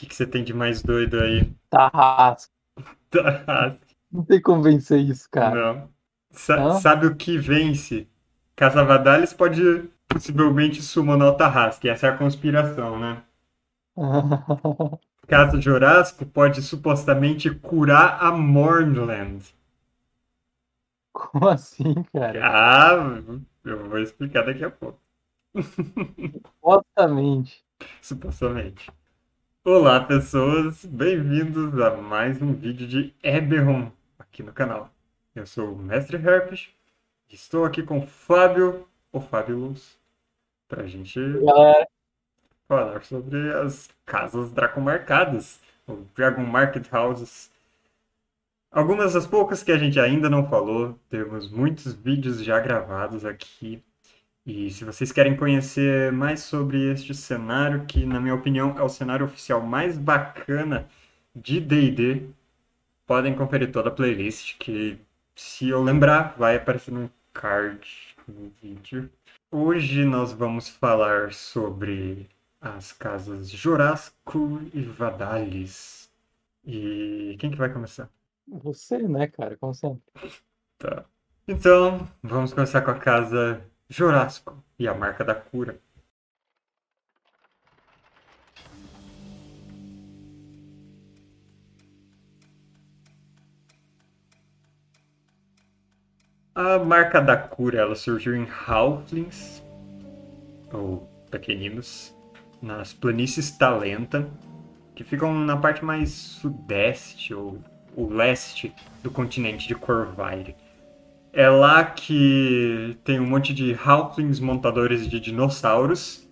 que, que você tem de mais doido aí? Tarrasque. Tarrasque. Não tem como vencer isso, cara. Não. Sa- Não? Sabe o que vence? Caça-Vadales pode possivelmente summonar o Tarrasque. Essa é a conspiração, né? Caso Jorasco pode supostamente curar a Mornland. Como assim, cara? Ah, eu vou explicar daqui a pouco. Supostamente. Supostamente. Olá, pessoas. Bem-vindos a mais um vídeo de Eberron aqui no canal. Eu sou o Mestre Herpes e estou aqui com o Fábio, o Fábio Luz, pra gente Galera, falar sobre as casas dracomarcadas, ou Dragon Market Houses. Algumas das poucas que a gente ainda não falou, temos muitos vídeos já gravados aqui. E se vocês querem conhecer mais sobre este cenário, que na minha opinião é o cenário oficial mais bacana de D&D, podem conferir toda a playlist, que se eu lembrar, vai aparecer no card no vídeo. Hoje nós vamos falar sobre as casas Jorasco e Vadalis. E quem que vai começar? você, né, cara? Como sempre. Tá. Então, vamos começar com a casa Jorasco e a marca da cura. A marca da cura ela surgiu em Halflings, ou pequeninos, nas planícies Talenta, que ficam na parte mais sudeste ou o leste do continente de Corvair. É lá que tem um monte de Halflings montadores de dinossauros.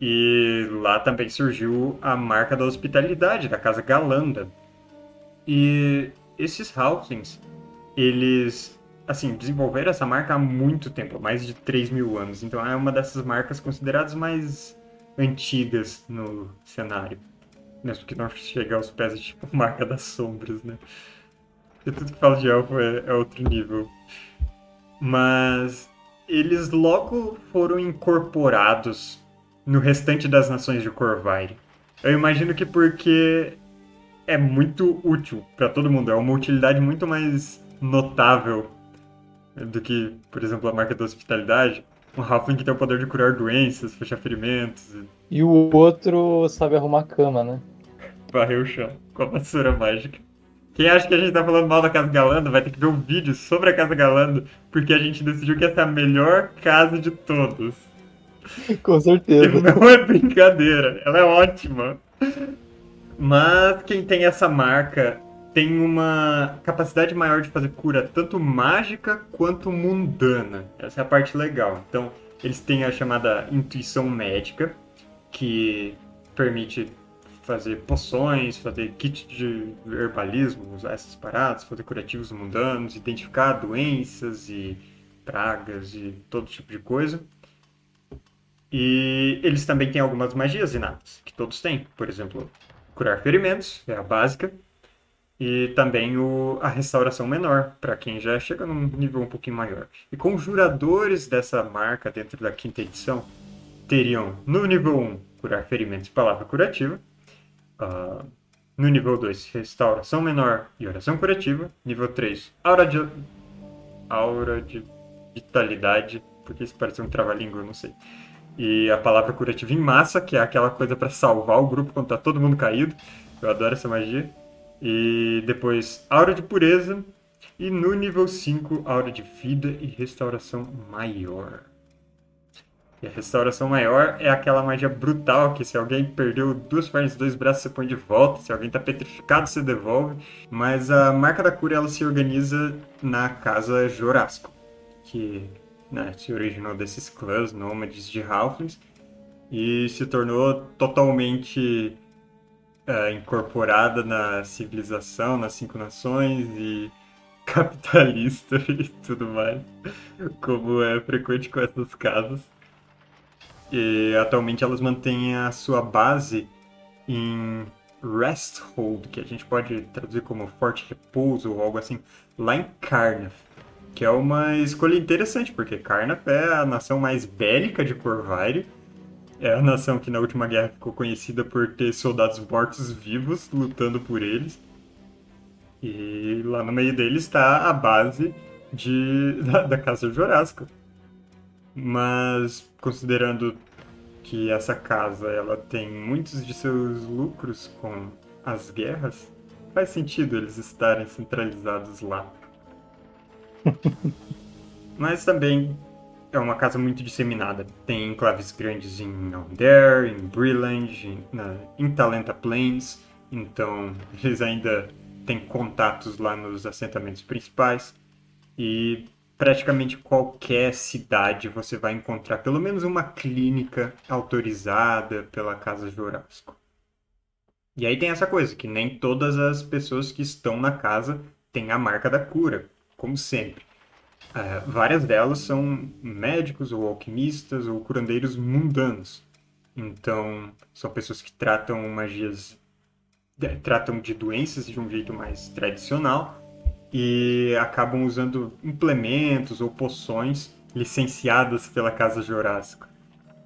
E lá também surgiu a marca da hospitalidade, da Casa Galanda. E esses Halflings, eles, assim, desenvolveram essa marca há muito tempo, mais de 3 mil anos. Então é uma dessas marcas consideradas mais antigas no cenário. Mesmo que não chegue aos pés de tipo marca das sombras, né? Porque tudo que fala de elfo é, é outro nível. Mas eles logo foram incorporados no restante das nações de Corvair. Eu imagino que porque é muito útil para todo mundo, é uma utilidade muito mais notável do que, por exemplo, a marca da hospitalidade. Um Halfling que tem o poder de curar doenças, fechar ferimentos, E o outro sabe arrumar cama, né? varrer o chão com a vassoura mágica. Quem acha que a gente tá falando mal da Casa Galando vai ter que ver um vídeo sobre a Casa Galando, porque a gente decidiu que essa é a melhor casa de todos. Com certeza. Não é brincadeira, ela é ótima. Mas quem tem essa marca tem uma capacidade maior de fazer cura tanto mágica quanto mundana. Essa é a parte legal. Então, eles têm a chamada intuição médica, que permite fazer poções, fazer kit de herbalismo, usar essas paradas, fazer curativos mundanos, identificar doenças e pragas e todo tipo de coisa. E eles também têm algumas magias inatas, que todos têm. Por exemplo, curar ferimentos, é a básica. E também o, a restauração menor, para quem já chega num nível um pouquinho maior. E conjuradores dessa marca dentro da quinta edição teriam no nível 1 curar ferimentos e palavra curativa. Ah, no nível 2, restauração menor e oração curativa. Nível 3, aura de, aura de vitalidade, porque isso parece um trava-língua, não sei. E a palavra curativa em massa, que é aquela coisa para salvar o grupo quando tá todo mundo caído. Eu adoro essa magia. E depois, aura de pureza. E no nível 5, aura de vida e restauração maior. E a restauração maior é aquela magia brutal que se alguém perdeu duas pernas e dois braços, você põe de volta. Se alguém tá petrificado, você devolve. Mas a marca da cura, ela se organiza na casa Jorasco. Que né, se originou desses clãs nômades de Halflings. E se tornou totalmente é, incorporada na civilização, nas cinco nações e capitalista e tudo mais, como é frequente com essas casas. E atualmente elas mantêm a sua base em Resthold, que a gente pode traduzir como Forte Repouso ou algo assim, lá em Carnath. Que é uma escolha interessante, porque Carnath é a nação mais bélica de Corvair É a nação que na última guerra ficou conhecida por ter soldados mortos-vivos lutando por eles. E lá no meio deles está a base de, da, da Casa Jurássica. Mas considerando que essa casa ela tem muitos de seus lucros com as guerras, faz sentido eles estarem centralizados lá. Mas também é uma casa muito disseminada. Tem enclaves grandes em Alder, em Brilland, em, na, em Talenta Plains. Então, eles ainda têm contatos lá nos assentamentos principais. E praticamente qualquer cidade você vai encontrar pelo menos uma clínica autorizada pela Casa Jurássico. E aí tem essa coisa, que nem todas as pessoas que estão na casa têm a marca da cura, como sempre. É, várias delas são médicos ou alquimistas ou curandeiros mundanos. Então, são pessoas que tratam magias, tratam de doenças de um jeito mais tradicional e acabam usando implementos ou poções licenciadas pela Casa Jurássico.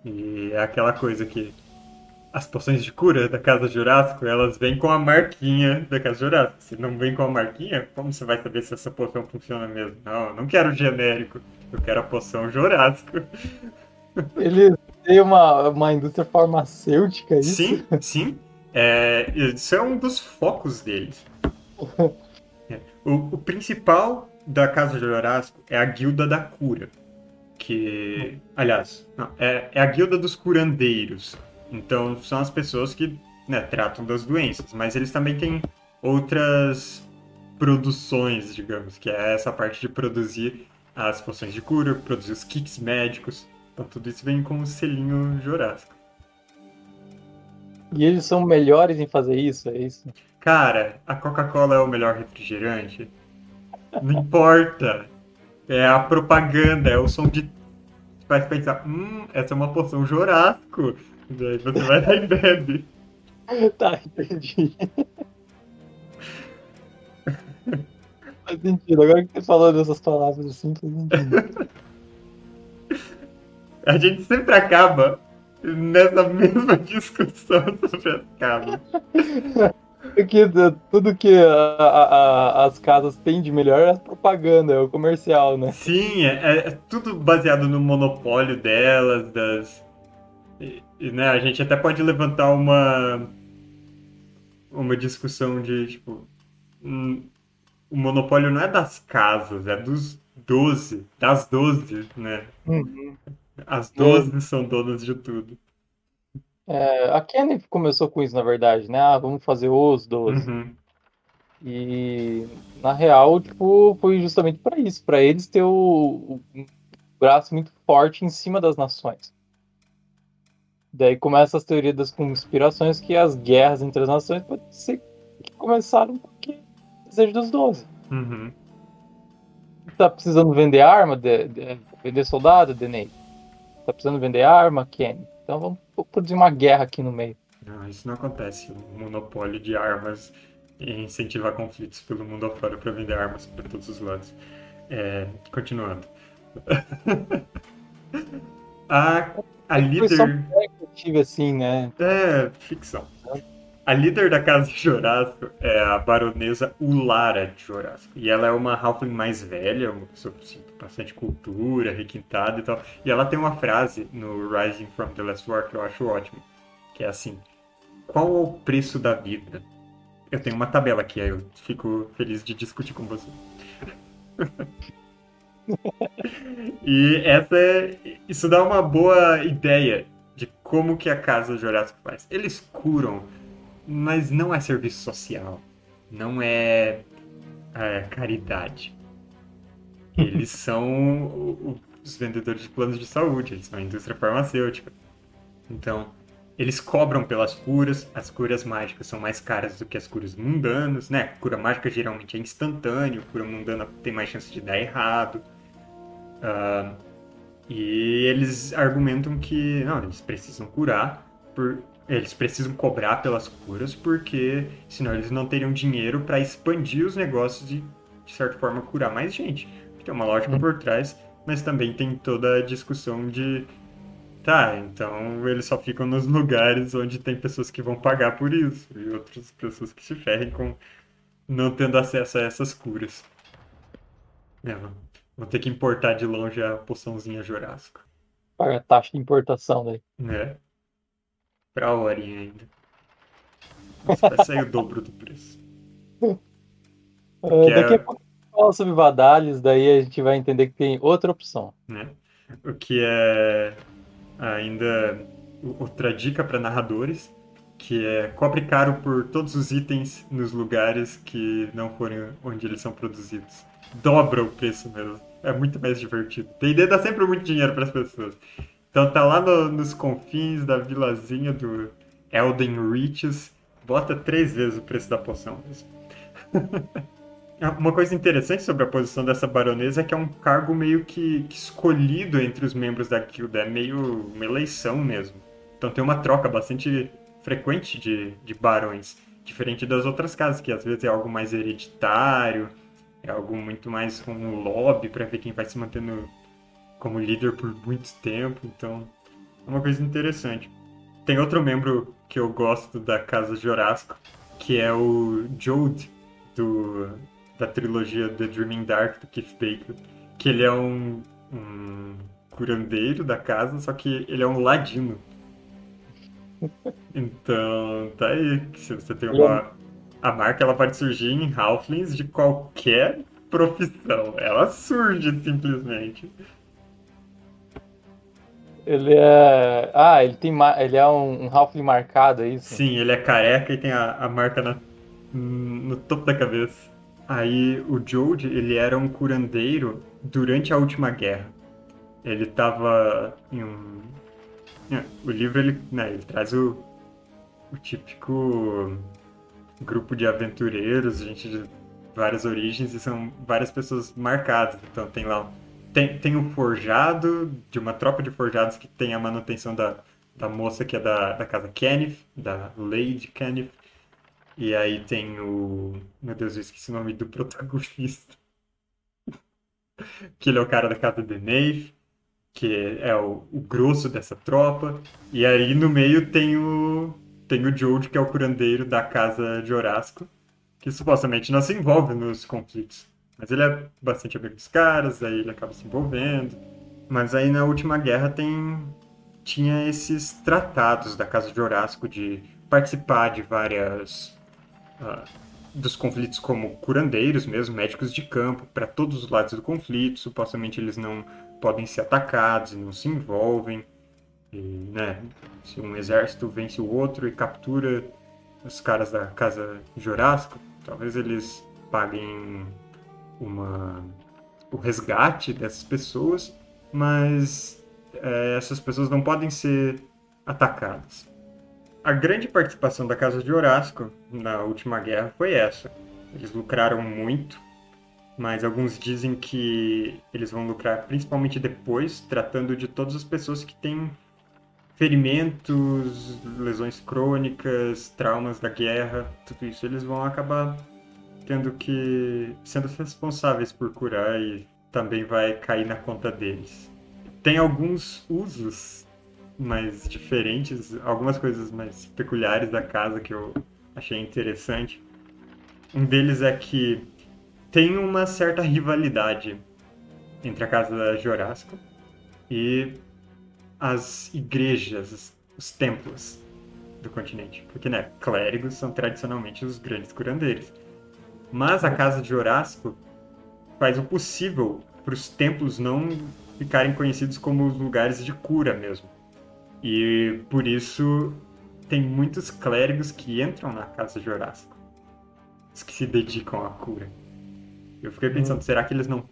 E é aquela coisa que as poções de cura da Casa Jurássico, elas vêm com a marquinha da Casa Jurássico. Se não vem com a marquinha, como você vai saber se essa poção funciona mesmo? Não, não quero genérico. Eu quero a poção Jurássico. Ele tem uma, uma indústria farmacêutica, é isso? Sim, sim. É, isso é um dos focos deles. O, o principal da Casa Jurássico é a Guilda da Cura. Que, aliás, não, é, é a Guilda dos Curandeiros então, são as pessoas que né, tratam das doenças, mas eles também têm outras produções, digamos, que é essa parte de produzir as poções de cura, produzir os kits médicos. Então, tudo isso vem com o selinho Jurássico. E eles são melhores em fazer isso, é isso? Cara, a Coca-Cola é o melhor refrigerante. Não importa. É a propaganda, é o som de. Faz pensar, hum, essa é uma poção Jurássico. Daí você vai lá e bebe. Tá, entendi. Faz sentido. Agora que você falou dessas palavras assim, faz sentido. A gente sempre acaba nessa mesma discussão sobre as casas. Porque tudo que a, a, as casas têm de melhor é a propaganda, é o comercial, né? Sim, é, é tudo baseado no monopólio delas, das, e, né, a gente até pode levantar uma uma discussão de tipo um, o monopólio não é das casas, é dos 12, das 12, né? Uhum. As 12 são donas de tudo. É, a Kenny começou com isso, na verdade, né? Ah, vamos fazer os 12. Uhum. E na real, tipo, foi justamente para isso, para eles ter o, o braço muito forte em cima das nações. Daí começa as teorias das conspirações que as guerras entre as nações pode ser que começaram porque desejo dos 12. Uhum. Tá precisando vender arma, de, de, vender soldado, Denei? Tá precisando vender arma, Kenny? Então vamos produzir uma guerra aqui no meio. Não, isso não acontece. O monopólio de armas e incentivar conflitos pelo mundo afora para vender armas para todos os lados. É, continuando. a, a líder assim, né? É, ficção. A líder da casa de Jorasco é a baronesa Ulara de Jorasco. E ela é uma halfling mais velha, uma pessoa com bastante cultura, requintada e tal. E ela tem uma frase no Rising from the Last War que eu acho ótimo. Que é assim, qual é o preço da vida? Eu tenho uma tabela aqui, aí eu fico feliz de discutir com você. e essa é, isso dá uma boa ideia de como que a Casa Jurássico faz. Eles curam, mas não é serviço social, não é, é caridade. Eles são os vendedores de planos de saúde, eles são a indústria farmacêutica. Então, eles cobram pelas curas, as curas mágicas são mais caras do que as curas mundanas, né? Cura mágica geralmente é instantâneo, cura mundana tem mais chance de dar errado. Uh, e eles argumentam que não, eles precisam curar, por, eles precisam cobrar pelas curas, porque senão eles não teriam dinheiro para expandir os negócios e, de certa forma, curar mais gente. Tem uma lógica por trás, mas também tem toda a discussão de Tá, então eles só ficam nos lugares onde tem pessoas que vão pagar por isso e outras pessoas que se ferrem com não tendo acesso a essas curas. É, vão ter que importar de longe a poçãozinha Jurássico. Paga taxa de importação daí. É. Pra horinha ainda. Vai sair o dobro do preço. Uh, daqui é- a pouco a gente fala sobre Vadales, daí a gente vai entender que tem outra opção. né? O que é ainda outra dica para narradores, que é cobre caro por todos os itens nos lugares que não forem onde eles são produzidos. Dobra o preço mesmo. É muito mais divertido. D&D dá sempre muito dinheiro para as pessoas. Então tá lá no- nos confins da vilazinha do Elden Reaches, bota três vezes o preço da poção mesmo. Uma coisa interessante sobre a posição dessa baronesa é que é um cargo meio que, que escolhido entre os membros da guilda, é meio uma eleição mesmo. Então tem uma troca bastante frequente de, de barões, diferente das outras casas, que às vezes é algo mais hereditário, é algo muito mais com um lobby para ver quem vai se mantendo como líder por muito tempo, então é uma coisa interessante. Tem outro membro que eu gosto da casa Jorasco, que é o Jode, do, da trilogia The Dreaming Dark, do Keith Baker, que ele é um, um curandeiro da casa, só que ele é um ladino. Então, tá aí, se você tem uma... A marca, ela pode surgir em Halflings de qualquer profissão. Ela surge, simplesmente. Ele é. Ah, ele tem ma- ele é um, um Halfling marcado, é isso? Sim, ele é careca e tem a, a marca na- no topo da cabeça. Aí o Jode, ele era um curandeiro durante a última guerra. Ele tava em um. é, O livro ele, né, ele traz o, o típico grupo de aventureiros, gente de várias origens, e são várias pessoas marcadas. Então tem lá. Tem, tem o forjado, de uma tropa de forjados que tem a manutenção da, da moça que é da, da casa Kenneth, da Lady Kenneth. E aí tem o. Meu Deus, eu esqueci o nome do protagonista. que ele é o cara da casa de Nave, que é o, o grosso dessa tropa. E aí no meio tem o. Tem o Jode, que é o curandeiro da casa de Horasco, que supostamente não se envolve nos conflitos. Mas ele é bastante amigo dos caras, aí ele acaba se envolvendo. Mas aí na última guerra tem. Tinha esses tratados da casa de Horasco de participar de várias. ah, dos conflitos como curandeiros mesmo, médicos de campo, para todos os lados do conflito. Supostamente eles não podem ser atacados não se envolvem. E, né, se um exército vence o outro e captura os caras da casa de Horasco, talvez eles paguem uma, o resgate dessas pessoas, mas é, essas pessoas não podem ser atacadas. A grande participação da Casa de Horasco na última guerra foi essa. Eles lucraram muito, mas alguns dizem que eles vão lucrar principalmente depois, tratando de todas as pessoas que têm ferimentos, lesões crônicas, traumas da guerra, tudo isso eles vão acabar tendo que sendo responsáveis por curar e também vai cair na conta deles. Tem alguns usos mais diferentes, algumas coisas mais peculiares da casa que eu achei interessante. Um deles é que tem uma certa rivalidade entre a casa da Jorasco e as igrejas, os templos do continente. Porque, né, clérigos são tradicionalmente os grandes curandeiros. Mas a casa de Horasco faz o possível para os templos não ficarem conhecidos como os lugares de cura mesmo. E por isso tem muitos clérigos que entram na casa de Horasco. Os que se dedicam à cura. Eu fiquei pensando, será que eles não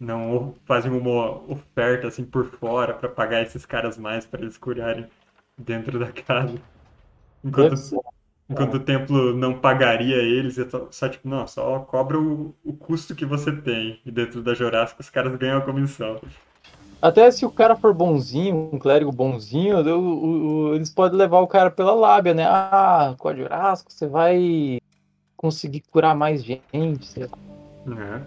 não fazem uma oferta assim por fora para pagar esses caras mais para eles curarem dentro da casa? Enquanto. Enquanto o templo não pagaria eles, é só, tipo, não, só cobra o, o custo que você tem. E dentro da Jurássica os caras ganham a comissão. Até se o cara for bonzinho, um clérigo bonzinho, eu- o- o- eles podem levar o cara pela lábia, né? Ah, com a Jurasco você vai conseguir curar mais gente, você, Né?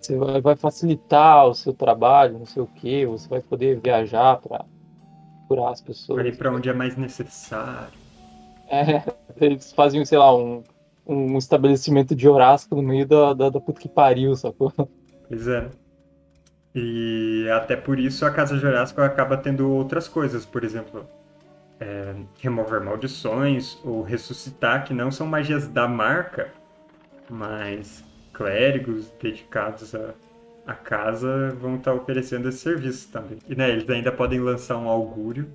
você vai, vai facilitar o seu trabalho, não sei o quê, você vai poder viajar para curar as pessoas. Pra ir pra onde é mais necessário. É, eles faziam, sei lá, um, um estabelecimento de Horácio no meio da, da, da puta que pariu, sacou? Pois é. E até por isso a Casa Jurássica acaba tendo outras coisas, por exemplo, é, remover maldições ou ressuscitar, que não são magias da marca, mas clérigos dedicados a, a casa vão estar oferecendo esse serviço também. E né, eles ainda podem lançar um augúrio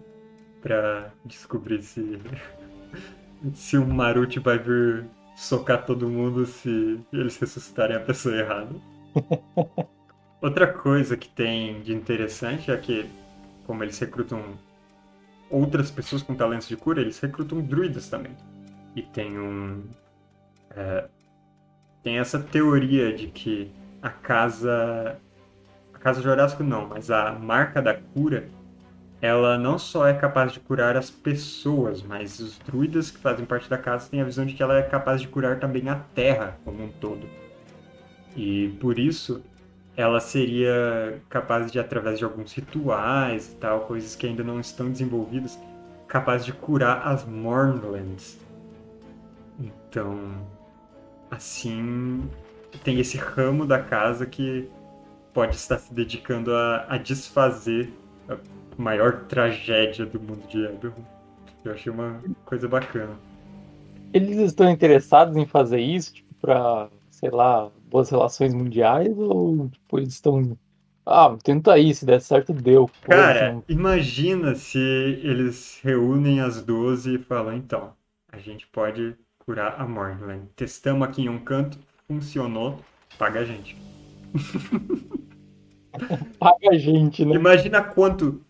para descobrir se, se um Marute vai vir socar todo mundo se eles ressuscitarem a pessoa errada. Outra coisa que tem de interessante é que, como eles recrutam outras pessoas com talentos de cura, eles recrutam druidas também. E tem um. É, tem essa teoria de que a casa. A casa Jurássico não, mas a marca da cura, ela não só é capaz de curar as pessoas, mas os druidas que fazem parte da casa têm a visão de que ela é capaz de curar também a terra como um todo. E por isso ela seria capaz de, através de alguns rituais e tal, coisas que ainda não estão desenvolvidas, capaz de curar as Mornlands. Então, assim, tem esse ramo da casa que pode estar se dedicando a, a desfazer maior tragédia do mundo de Eberron. Eu achei uma coisa bacana. Eles estão interessados em fazer isso, tipo, pra, sei lá, boas relações mundiais ou tipo, eles estão. Ah, tenta aí, se der certo, deu. Cara, imagina se eles reúnem as 12 e falam, então, a gente pode curar a Morgland. Testamos aqui em um canto, funcionou, paga a gente. paga a gente, né? Imagina quanto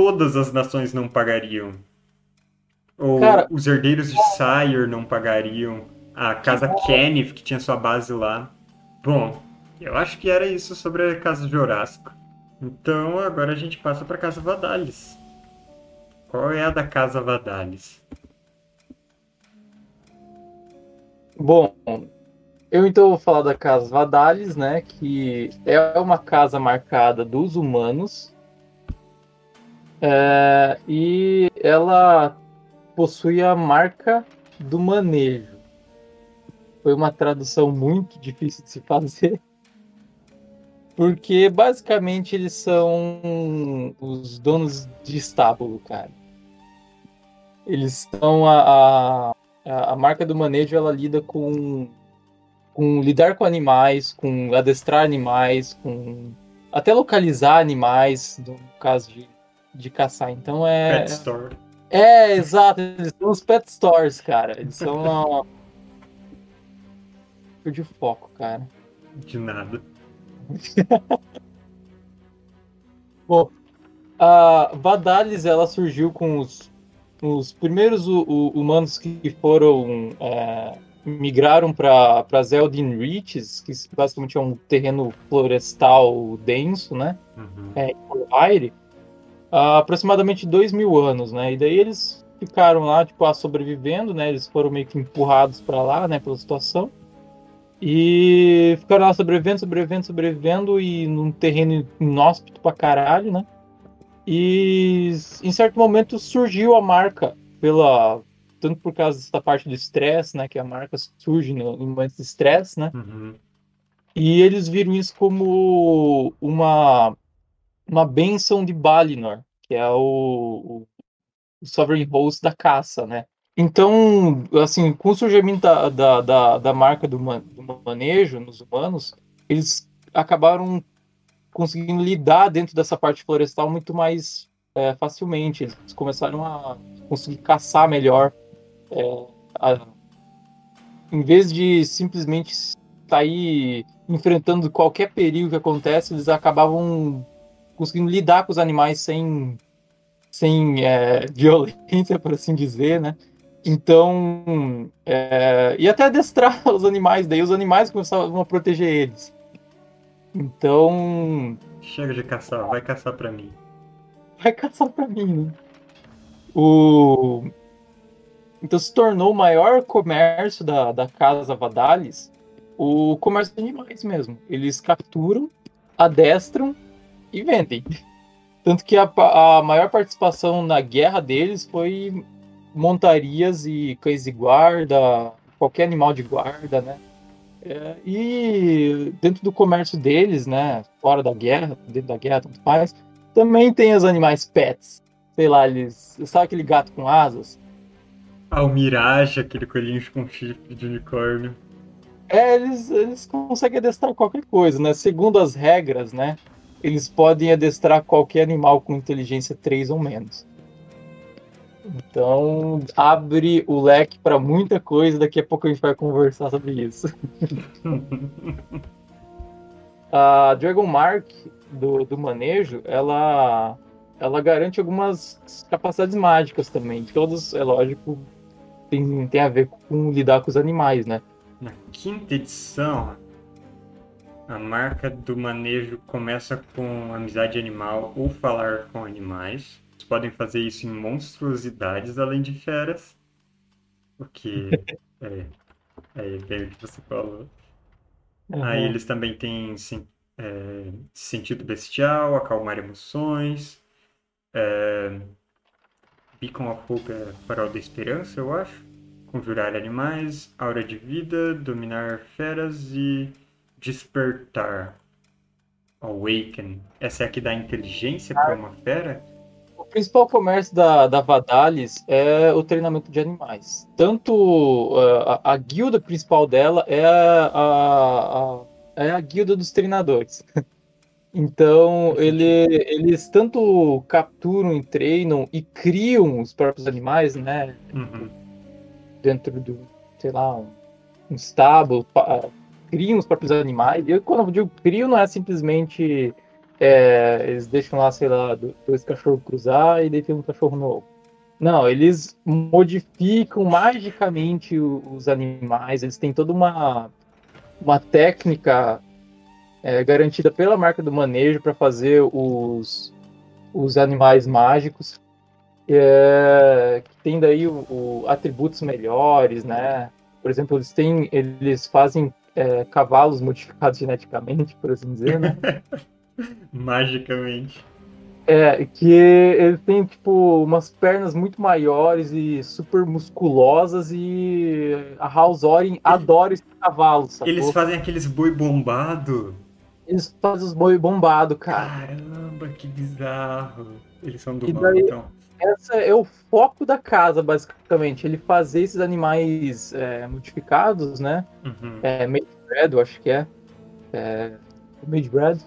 todas as nações não pagariam. Ou Cara, os herdeiros de Sire não pagariam. A casa Kenneth, que tinha sua base lá. Bom, eu acho que era isso sobre a Casa Jurássico. Então agora a gente passa para a Casa Vadalis. Qual é a da Casa Vadalis? Bom, eu então vou falar da Casa Vadalis, né? Que é uma casa marcada dos humanos. É, e ela possui a marca do manejo. Foi uma tradução muito difícil de se fazer. Porque basicamente eles são os donos de estábulo, cara. Eles são a, a, a marca do manejo, ela lida com, com lidar com animais, com adestrar animais, com até localizar animais, no caso de, de caçar. Então é. Pet Store. É, exato. Eles são os pet stores, cara. Eles são uma, Perdi o foco, cara. De nada. Bom, a Vadalis ela surgiu com os, os primeiros o, o, humanos que foram é, migraram para as Eldin Reaches, que basicamente é um terreno florestal denso, né? Uhum. É, aire, há aproximadamente dois mil anos, né? E daí eles ficaram lá, tipo, sobrevivendo, né? Eles foram meio que empurrados para lá, né? Pela situação. E ficaram lá sobrevivendo, sobrevivendo, sobrevivendo e num terreno inóspito pra caralho, né? E em certo momento surgiu a marca pela tanto por causa dessa parte do estresse, né, que a marca surge no, no momento de estresse, né? Uhum. E eles viram isso como uma uma benção de Balinor, que é o, o Sovereign Host da caça, né? Então, assim, com o surgimento da, da, da, da marca do, man, do, manejo nos humanos, eles acabaram conseguindo lidar dentro dessa parte florestal muito mais é, facilmente. Eles começaram a conseguir caçar melhor. É, a, em vez de simplesmente sair enfrentando qualquer perigo que acontece, eles acabavam conseguindo lidar com os animais sem, sem é, violência, por assim dizer, né? Então, é, e até adestrar os animais, daí os animais começavam a proteger eles. Então. Chega de caçar, vai caçar pra mim. Vai caçar pra mim, né? O... Então se tornou o maior comércio da, da Casa Vadalis o comércio de animais mesmo. Eles capturam, adestram e vendem. Tanto que a, a maior participação na guerra deles foi montarias e cães de guarda, qualquer animal de guarda, né? É, e dentro do comércio deles, né, fora da guerra, dentro da guerra, tanto faz, também tem os animais pets. Sei lá, eles. Sabe aquele gato com asas? Ah, o Mirage, aquele coelhinho com chifre de unicórnio. É, eles, eles conseguem adestrar qualquer coisa, né? Segundo as regras, né? Eles podem adestrar qualquer animal com inteligência 3 ou menos. Então, abre o leque para muita coisa. Daqui a pouco a gente vai conversar sobre isso. a Dragon Mark do, do manejo, ela, ela garante algumas capacidades mágicas também. Todas, é lógico, tem, tem a ver com lidar com os animais, né? Na quinta edição, a marca do manejo começa com amizade animal ou falar com animais podem fazer isso em monstruosidades além de feras. O que é, é bem o que você falou. Uhum. Aí eles também têm sim, é, sentido bestial, acalmar emoções. É, Beacon of Hope é farol da esperança, eu acho. Conjurar animais, aura de vida, dominar feras e despertar. Awaken. Essa é a que dá inteligência para uma fera? principal comércio da, da Vadalis é o treinamento de animais. Tanto uh, a, a, guilda principal dela é a, a, é a guilda dos treinadores. Então, ele, eles tanto capturam e treinam e criam os próprios animais, né? Uhum. Dentro do, sei lá, um, um estábulo, criam os próprios animais. E quando eu digo crio, não é simplesmente é, eles deixam lá, sei lá, dois cachorros cruzar e daí tem um cachorro novo. Não, eles modificam magicamente os animais, eles têm toda uma, uma técnica é, garantida pela marca do manejo para fazer os, os animais mágicos. É, que tem daí o, o, atributos melhores, né? Por exemplo, eles têm, eles fazem é, cavalos modificados geneticamente, por assim dizer, né? Magicamente. É, que ele tem, tipo, umas pernas muito maiores e super musculosas e a House Orin adora esse cavalo, sacou? Eles fazem aqueles boi bombado. Eles fazem os boi bombado, cara. Caramba, que bizarro. Eles são do e mal, daí, então. Essa é o foco da casa, basicamente. Ele fazer esses animais é, modificados, né? Uhum. É, made bread, eu acho que é. é made bread.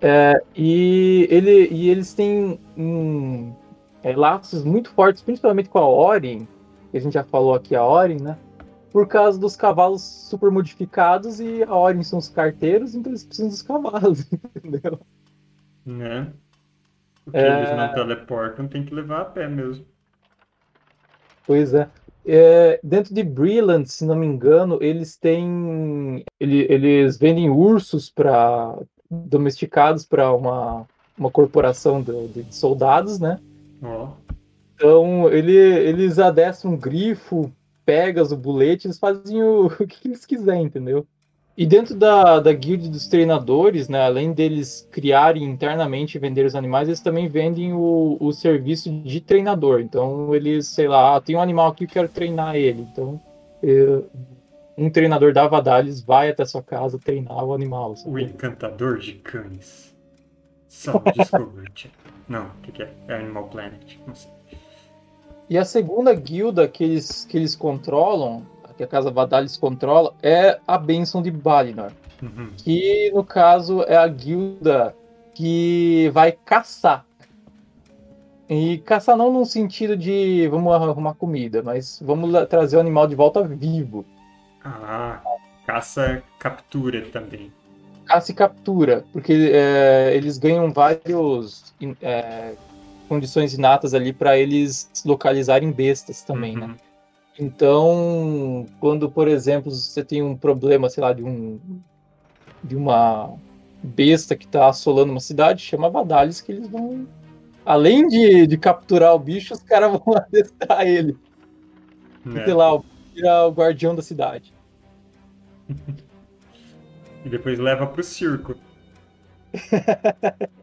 É, e, ele, e eles têm um, é, laços muito fortes, principalmente com a Orin, que a gente já falou aqui, a Orin, né? Por causa dos cavalos super modificados e a Orin são os carteiros, então eles precisam dos cavalos, entendeu? Né? Porque é... eles não teleportam, tem que levar a pé mesmo. Pois é. é. dentro de Brilliant, se não me engano, eles têm. Ele, eles vendem ursos para domesticados para uma, uma corporação de, de soldados, né? Oh. Então, ele, eles adestram um grifo, pegas, o bulete, eles fazem o, o que eles quiserem, entendeu? E dentro da, da guild dos treinadores, né, além deles criarem internamente e vender os animais, eles também vendem o, o serviço de treinador. Então, eles, sei lá, ah, tem um animal aqui, eu quero treinar ele. Então, eu, um treinador da Vadalis vai até sua casa treinar o animal. Sabe? O encantador de cães. Só Discovery. não, o que, que, é? É Animal Planet. Não sei. E a segunda guilda que eles, que eles controlam, que a casa Vadalis controla, é a Benção de Balinor. Uhum. Que, no caso, é a guilda que vai caçar. E caçar não no sentido de vamos arrumar comida, mas vamos trazer o animal de volta vivo. Ah, caça captura também. Caça e captura, porque é, eles ganham vários é, condições inatas ali para eles localizarem bestas também, né? uhum. né? Então, quando, por exemplo, você tem um problema, sei lá, de um de uma besta que está assolando uma cidade, chama Vadalis que eles vão além de, de capturar o bicho, os caras vão adestrar ele. É. Sei lá, virar o guardião da cidade. e depois leva pro circo.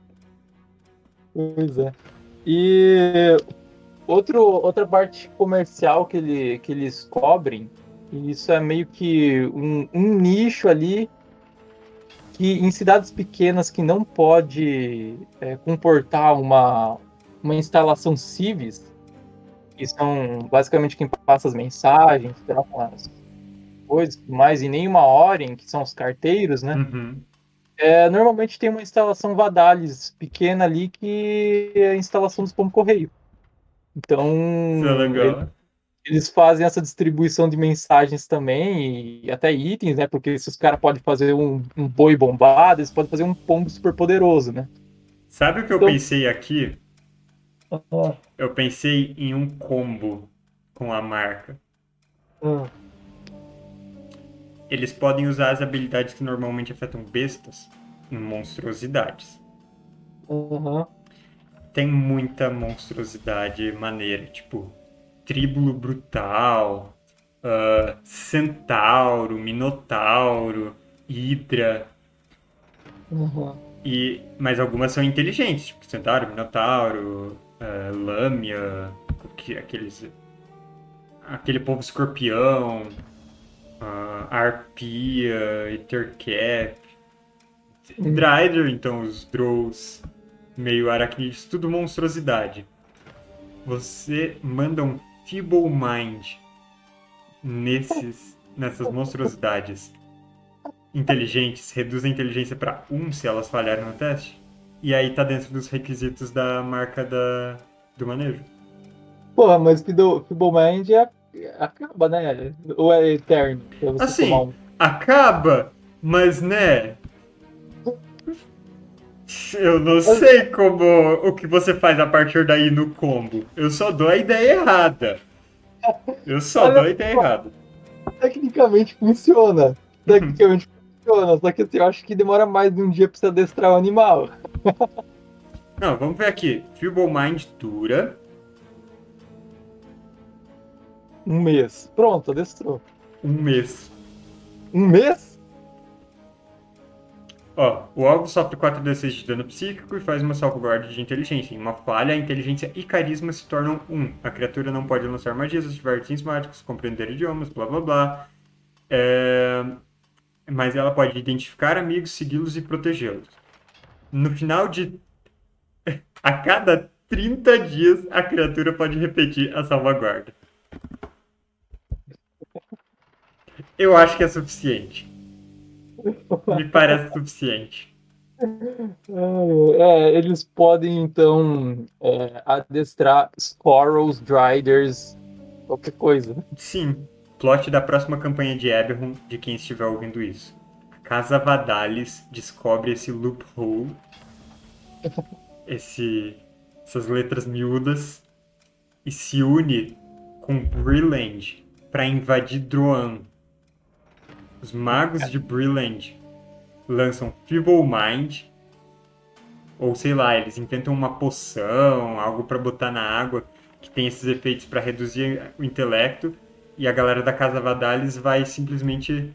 Pois é. E outro, outra parte comercial que, ele, que eles cobrem, e isso é meio que um, um nicho ali que em cidades pequenas que não pode é, comportar uma, uma instalação civis, que são basicamente quem passa as mensagens, trocam as coisas, mais em nenhuma ordem, que são os carteiros, né? Uhum. É, normalmente tem uma instalação Vadales pequena ali que é a instalação dos pombo correio. Então, é legal. eles fazem essa distribuição de mensagens também, e até itens, né? Porque se os caras podem fazer um, um boi bombado, eles podem fazer um pombo super poderoso, né? Sabe o que eu Então- pensei aqui? Eu pensei em um combo com a marca. Ah, Eles podem usar as habilidades que normalmente afetam bestas em monstruosidades. aham. Tem muita monstruosidade maneira, tipo tríbulo brutal, ah, centauro, minotauro, hidra. aham. E, mas algumas são inteligentes, tipo centauro, minotauro, ah, lâmia, que- aqueles, aquele povo escorpião, ah, arpia, ethercap, Hum. Drider, então os Drows meio aracnídeos, tudo monstruosidade. Você manda um Feeble Mind nesses, nessas monstruosidades inteligentes, reduz a inteligência para 1 se elas falharem no teste. E aí tá dentro dos requisitos da marca da, do manejo. Porra, mas Feeble Mind é, acaba, né? Ou é eterno? Assim, um. Acaba, mas né. Eu não sei como o que você faz a partir daí no combo. Eu só dou a ideia errada. Eu só dou a ideia errada. Tecnicamente funciona. Tecnicamente funciona. Só que assim, eu acho que demora mais de um dia pra você adestrar o animal. Não, vamos ver aqui. Feeble Mind dura. Um mês. Pronto, adestrou. um mês. Um mês? Ó, o alvo sofre 4d6 de dano psíquico e faz uma salvaguarda de inteligência. Em uma falha, a inteligência e carisma se tornam 1. A criatura não pode lançar magias, ativar itens mágicos, compreender idiomas, blá blá blá. É, Mas ela pode identificar amigos, segui-los e protegê-los. No final de. A cada 30 dias, a criatura pode repetir a salvaguarda. Eu acho que é suficiente. Me parece suficiente. Ah, É, eles podem então é, adestrar Squirrels, Driders, qualquer coisa. né? Sim, plot da próxima campanha de Eberron, de quem estiver ouvindo isso. A Casa Vadalis descobre esse loophole, esse, essas letras miúdas, e se une com Brilland para invadir Droan. Os magos de Brilland lançam Feeble Mind, ou sei lá, eles inventam uma poção, algo para botar na água que tem esses efeitos para reduzir o intelecto, e a galera da Casa Vadalis vai simplesmente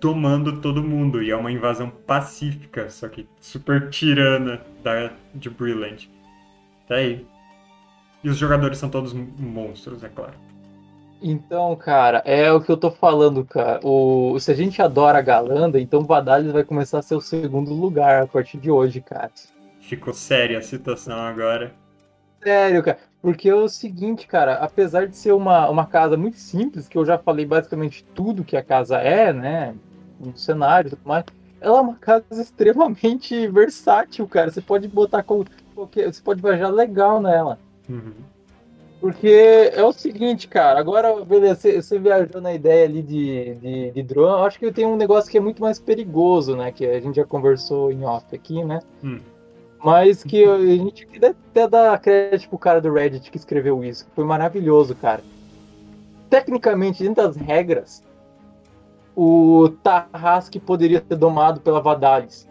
domando todo mundo, e é uma invasão pacífica, só que super tirana da, de Brilland. Tá aí. E os jogadores são todos monstros, é claro. Então, cara, é o que eu tô falando, cara. O, se a gente adora a Galanda, então Vadalis vai começar a ser o segundo lugar a partir de hoje, cara. Ficou séria a situação agora. Sério, cara. Porque é o seguinte, cara, apesar de ser uma, uma casa muito simples, que eu já falei basicamente tudo que a casa é, né? Um cenário e tudo mais, ela é uma casa extremamente versátil, cara. Você pode botar qualquer. Você pode viajar legal nela. Uhum. Porque é o seguinte, cara, agora, beleza, você, viajou na ideia ali de, de, de drone, eu acho que tem um negócio que é muito mais perigoso, né? Que a gente já conversou em off aqui, né? Hum. Mas que a gente queria até dar crédito pro cara do Reddit que escreveu isso, que foi maravilhoso, cara. Tecnicamente, dentro das regras, o Tarrasque poderia ser domado pela Vadalis.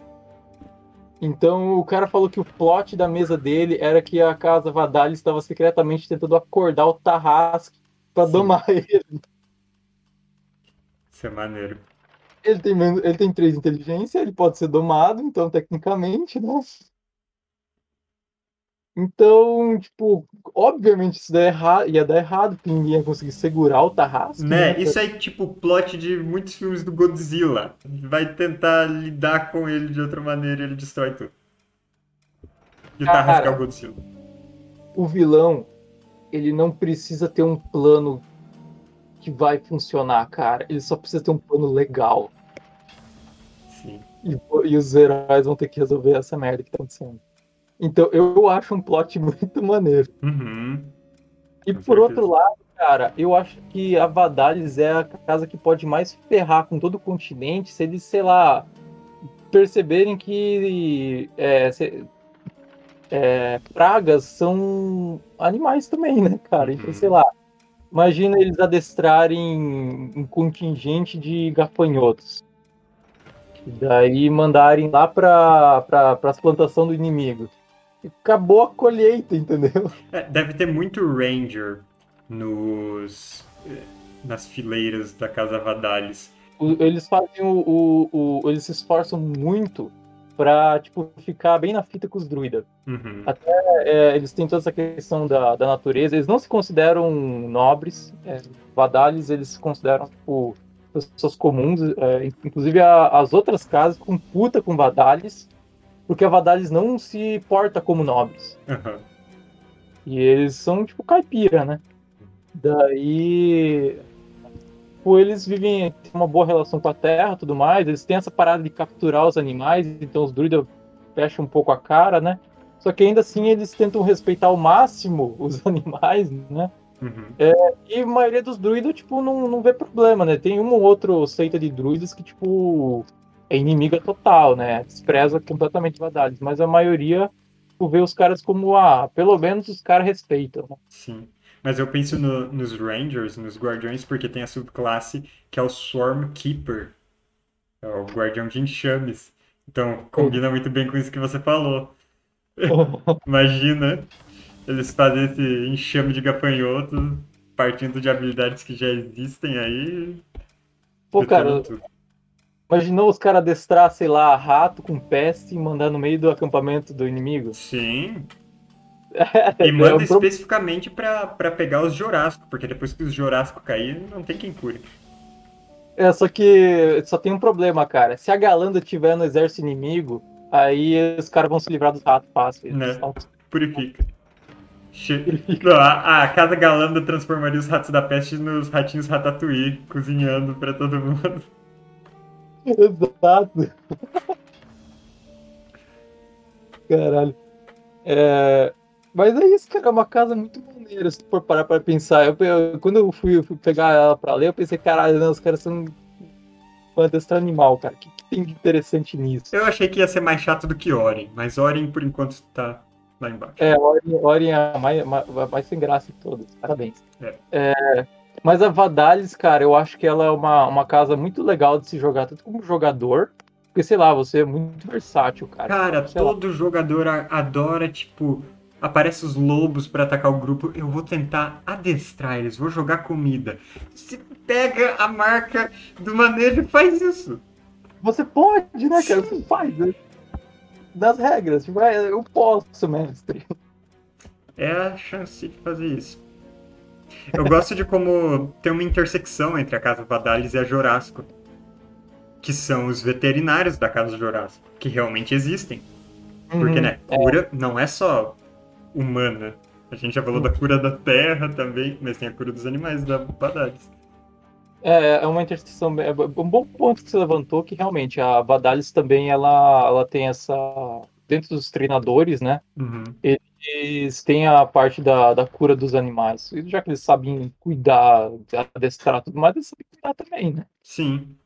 Então o cara falou que o plot da mesa dele era que a casa Vadalis estava secretamente tentando acordar o Tarrasque pra Sim. domar ele. Isso é maneiro. Ele tem, ele tem três inteligência, ele pode ser domado, então tecnicamente, né? Então, tipo, obviamente isso erra- ia dar errado, porque ninguém ia conseguir segurar o Tarrasque. Né? né? Isso é tipo o plot de muitos filmes do Godzilla. Vai tentar lidar com ele de outra maneira e ele destrói tudo. E o Cara. Tarrasque é o Godzilla. O vilão, ele não precisa ter um plano que vai funcionar, cara. Ele só precisa ter um plano legal. Sim. E, e os heróis vão ter que resolver essa merda que tá acontecendo. Então, eu acho um plot muito maneiro. Uhum. E Com por certeza. outro lado, cara, eu acho que a Vadalis é a casa que pode mais ferrar com todo o continente se eles, sei lá, perceberem que é, se- é, pragas são animais também, né, cara? Então, Uhum. sei lá, imagina eles adestrarem um contingente de gafanhotos. E daí mandarem lá pra, pra, pras plantações do inimigo. Acabou a colheita, entendeu? É, deve ter muito Ranger nos, nas fileiras da Casa Vadalis. Eles fazem o, o- o- Eles se esforçam muito pra, tipo, ficar bem na fita com os druidas. Uhum. É, eles têm toda essa questão da, da natureza, eles não se consideram nobres. É, Vadales, eles se consideram, tipo, pessoas comuns. é, inclusive, a- as outras casas com puta com Vadales, porque a Vadales não se porta como nobres. Aham. E eles são tipo caipira, né? Daí. Tipo, eles vivem têm uma boa relação com a terra tudo mais. Eles têm essa parada de capturar os animais, então os druidas fecham um pouco a cara, né? Só que ainda assim eles tentam respeitar ao máximo os animais, né? Uhum. E a maioria dos druidas, tipo, não, não vê problema, né? Tem uma ou outra seita de druidas que, tipo, é inimiga total, né? Despreza completamente Vadales. Mas a maioria, tipo, vê os caras como, ah, pelo menos os caras respeitam, né? Sim. Mas eu penso no- nos Rangers, nos Guardiões, porque tem a subclasse que é o Swarm Keeper. É o Guardião de Enxames. Então, combina muito bem com isso que você falou. Imagina, eles fazem esse enxame de gafanhotos partindo de habilidades que já existem aí. Pô, cara, tudo. Imaginou os caras adestrar, sei lá, rato com peste e mandar no meio do acampamento do inimigo? Sim. É, E manda especificamente pra, pra pegar os Jorasco, porque depois que os Jorasco cair, não tem quem cure. É, só que só tem um problema, cara. Se a Galanda tiver no exército inimigo, aí os caras vão se livrar dos ratos fácil. Né. estão- Purifica. Che- Não, a, a Casa Galanda transformaria os ratos da peste nos ratinhos ratatouille, cozinhando pra todo mundo. Exato. Caralho. É, Mas é isso, cara. É uma casa muito maneira, se for parar pra pensar. Eu, eu- quando eu fui, eu fui pegar ela pra ler, eu pensei, caralho, não, os caras são fantastra animal, cara. O que, que tem de interessante nisso? Eu achei que ia ser mais chato do que Oren, mas Oren por enquanto tá lá embaixo. É, Orien Orien é a mais, mais, mais sem graça de todas. Parabéns. É. É, mas a Vadalis, cara, eu acho que ela é uma, uma casa muito legal de se jogar, tanto como jogador, porque, sei lá, você é muito versátil, cara. Cara, Sei lá. todo jogador a- adora, tipo, aparece os lobos pra atacar o grupo. Eu vou tentar adestrar eles, vou jogar comida. Você pega a marca do manejo e faz isso. Você pode, né, cara? Você faz, né? Das regras. Tipo, é, eu posso, mestre. É a chance de fazer isso. Eu gosto de como tem uma intersecção entre a Casa Vadalis e a Jorasco. Que são os veterinários da Casa Jorasco, que realmente existem. Porque, Uhum. né, cura não é só humana. A gente já falou da cura da terra também, mas tem a cura dos animais da Vadalis. É, é uma interseção, é um bom ponto que você levantou, que realmente a Vadalis também, ela, ela tem essa... Dentro dos treinadores, né? Uhum. eles têm a parte da, da cura dos animais. E já que eles sabem cuidar, adestrar tudo mais, eles sabem cuidar também, né? Sim.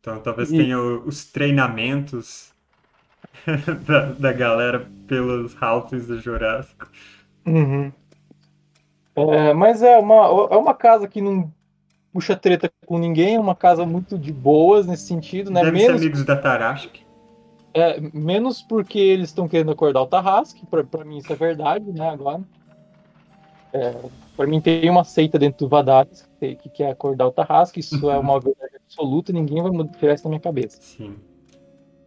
Então talvez E- tenha os treinamentos da, da galera pelos halflings do Jurássico. É, mas é uma, é uma casa que não puxa treta com ninguém, é uma casa muito de boas nesse sentido, né? Deve ser Menos, amigos da Tarashk. É, menos porque eles estão querendo acordar o Tarrasque, pra, pra mim isso é verdade, né, agora. É, pra mim tem uma seita dentro do Vadalis que, que quer acordar o Tarrasque, isso é uma verdade absoluta, ninguém vai mudar- tirar isso da minha cabeça. Sim.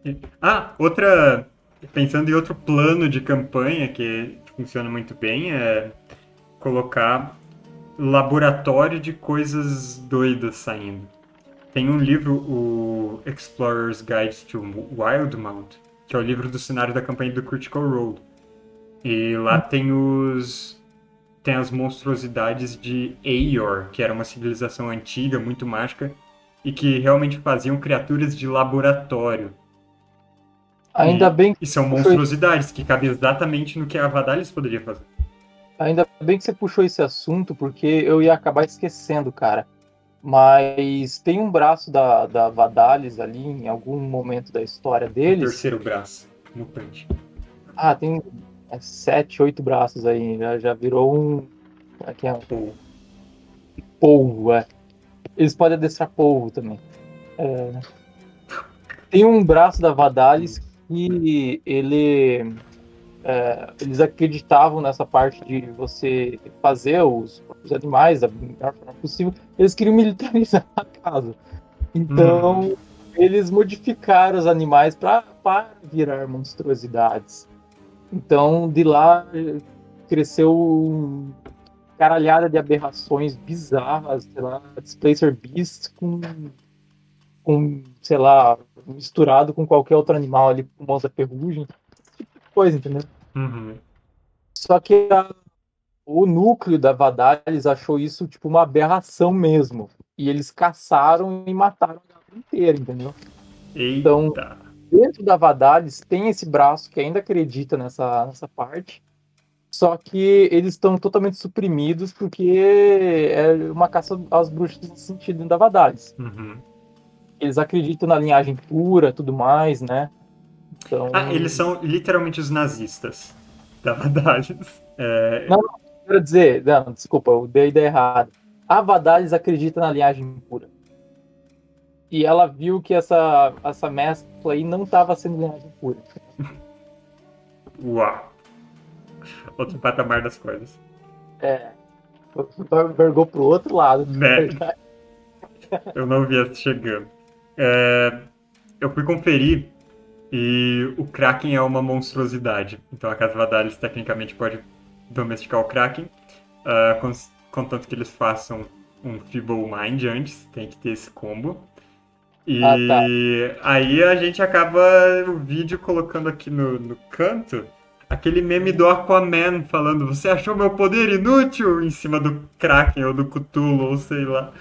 E- Ah, outra. Pensando em outro plano de campanha que funciona muito bem é colocar laboratório de coisas doidas saindo. Tem um livro, o Explorer's Guide to Wildmount, que é o livro do cenário da campanha do Critical Role. E lá tem os tem as monstruosidades de Aeor, que era uma civilização antiga, muito mágica, e que realmente faziam criaturas de laboratório. Ainda e, bem E são monstruosidades que cabem exatamente no que a Vadalis poderia fazer. Ainda bem que você puxou esse assunto, porque eu ia acabar esquecendo, cara. Mas tem um braço da, da Vadalis ali, em algum momento da história O deles. terceiro braço, mutante. Ah, tem é, sete, oito braços aí. Já, já virou um. Aqui é um Pô, polvo, é. Eles podem adestrar polvo também. É, Tem um braço da Vadalis que ele. É, eles acreditavam nessa parte de você fazer os, os animais da melhor forma possível. Eles queriam militarizar a casa. Então, eles modificaram os animais para virar monstruosidades. Então, de lá cresceu um caralhada de aberrações bizarras, sei lá, Displacer Beast com, com, sei lá, misturado com qualquer outro animal ali, com mãos da ferrugem, coisa, entendeu? uhum. Só que a- o núcleo da Vadalis achou isso tipo uma aberração mesmo. E eles caçaram e mataram a galera inteira, entendeu? Eita. Então- Dentro da Vadalis tem esse braço que ainda acredita nessa, nessa parte. Só que eles estão totalmente suprimidos porque é uma caça às bruxas nesse sentido da Vadalis. Uhum. Eles acreditam na linhagem pura, tudo mais, né? Então, Ah, eles são literalmente os nazistas da Vadalis. É, quero dizer, não, desculpa, eu dei a ideia errada. A Vadalis acredita na linhagem pura. E ela viu que essa, essa mescla aí não estava sendo linhagem pura. Uau. Outro patamar das coisas. É. Vergou pro outro lado. Né? Eu não vi essa chegando. É, eu fui conferir e o Kraken é uma monstruosidade. Então a Casa Vadalis tecnicamente pode domesticar o Kraken, ah, cons- contanto que eles façam um Feeble Mind antes, tem que ter esse combo. E Ah, tá. aí a gente acaba o vídeo colocando aqui no, no canto aquele meme do Aquaman falando: Você achou meu poder inútil? em cima do Kraken ou do Cthulhu, ou sei lá.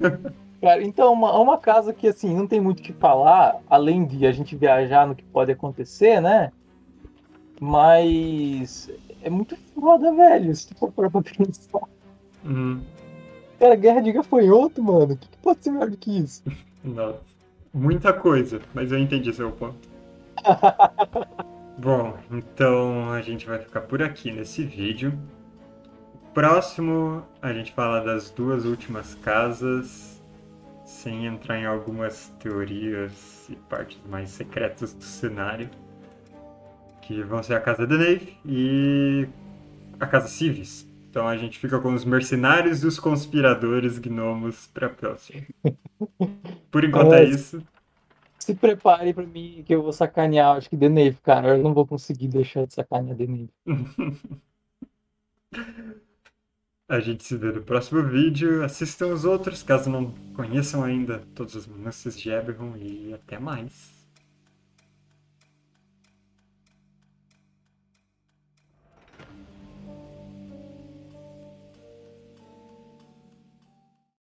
Cara, então, uma, uma casa que, assim, não tem muito o que falar, além de a gente viajar no que pode acontecer, né? Mas é muito foda, velho, se tu for pra pensar. Uhum. Cara, guerra de gafanhoto, mano, o que, que pode ser melhor do que isso? Nossa. Muita coisa, mas eu entendi seu ponto. Bom, então a gente vai ficar por aqui nesse vídeo. Próximo, a gente fala das duas últimas casas, sem entrar em algumas teorias e partes mais secretas do cenário, que vão ser a casa de Nave e a casa Civis. Então a gente fica com os mercenários e os conspiradores gnomos para próxima. Por enquanto é Nossa. isso. Se prepare pra mim que eu vou sacanear, acho que Deneve, cara. Eu não vou conseguir deixar de sacanear Deneve. A gente se vê no próximo vídeo. Assistam os outros, caso não conheçam ainda todas as minúcias de Eberron. E até mais.